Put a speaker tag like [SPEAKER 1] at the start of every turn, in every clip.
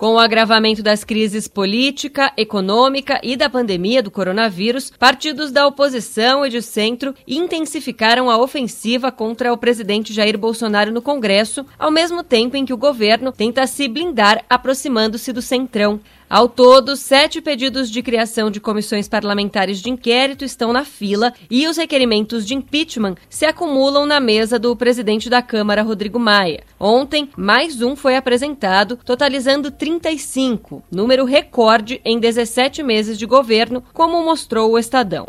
[SPEAKER 1] Com o agravamento das crises política, econômica e da pandemia do coronavírus, partidos da oposição e de centro intensificaram a ofensiva contra o presidente Jair Bolsonaro no Congresso, ao mesmo tempo em que o governo tenta se blindar aproximando-se do centrão. Ao todo, sete pedidos de criação de comissões parlamentares de inquérito estão na fila e os requerimentos de impeachment se acumulam na mesa do presidente da Câmara, Rodrigo Maia. Ontem, mais um foi apresentado, totalizando 35, número recorde em 17 meses de governo, como mostrou o Estadão.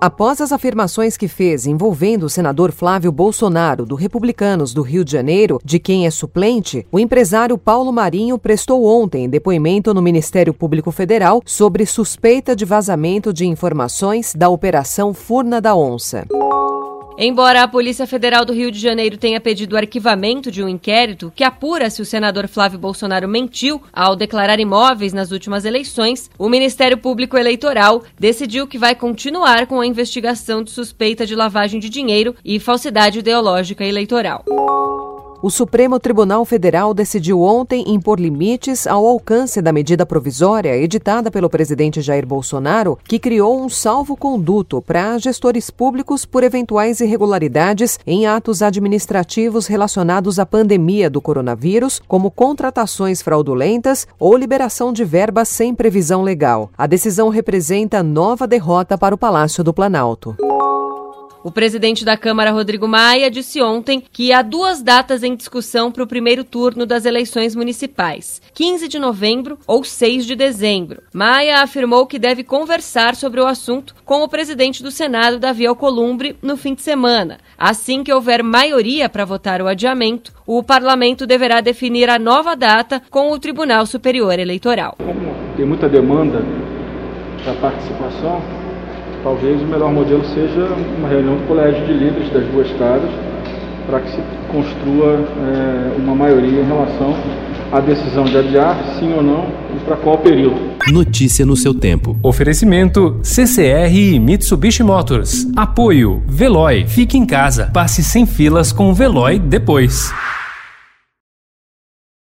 [SPEAKER 2] Após as afirmações que fez envolvendo o senador Flávio Bolsonaro, do Republicanos do Rio de Janeiro, de quem é suplente, o empresário Paulo Marinho prestou ontem depoimento no Ministério Público Federal sobre suspeita de vazamento de informações da Operação Furna da Onça.
[SPEAKER 1] Embora a Polícia Federal do Rio de Janeiro tenha pedido o arquivamento de um inquérito que apura se o senador Flávio Bolsonaro mentiu ao declarar imóveis nas últimas eleições, o Ministério Público Eleitoral decidiu que vai continuar com a investigação de suspeita de lavagem de dinheiro e falsidade ideológica eleitoral.
[SPEAKER 2] O Supremo Tribunal Federal decidiu ontem impor limites ao alcance da medida provisória editada pelo presidente Jair Bolsonaro, que criou um salvo-conduto para gestores públicos por eventuais irregularidades em atos administrativos relacionados à pandemia do coronavírus, como contratações fraudulentas ou liberação de verbas sem previsão legal. A decisão representa nova derrota para o Palácio do Planalto.
[SPEAKER 1] O presidente da Câmara, Rodrigo Maia, disse ontem que há duas datas em discussão para o primeiro turno das eleições municipais: 15 de novembro ou 6 de dezembro. Maia afirmou que deve conversar sobre o assunto com o presidente do Senado, Davi Alcolumbre, no fim de semana. Assim que houver maioria para votar o adiamento, o parlamento deverá definir a nova data com o Tribunal Superior Eleitoral.
[SPEAKER 3] Como tem muita demanda da participação, talvez o melhor modelo seja uma reunião do colégio de líderes das duas casas para que se construa é, uma maioria em relação à decisão de adiar, sim ou não, e para qual período.
[SPEAKER 4] Notícia no seu tempo.
[SPEAKER 5] Oferecimento CCR e Mitsubishi Motors. Apoio Veloy. Fique em casa. Passe sem filas com o Veloy depois.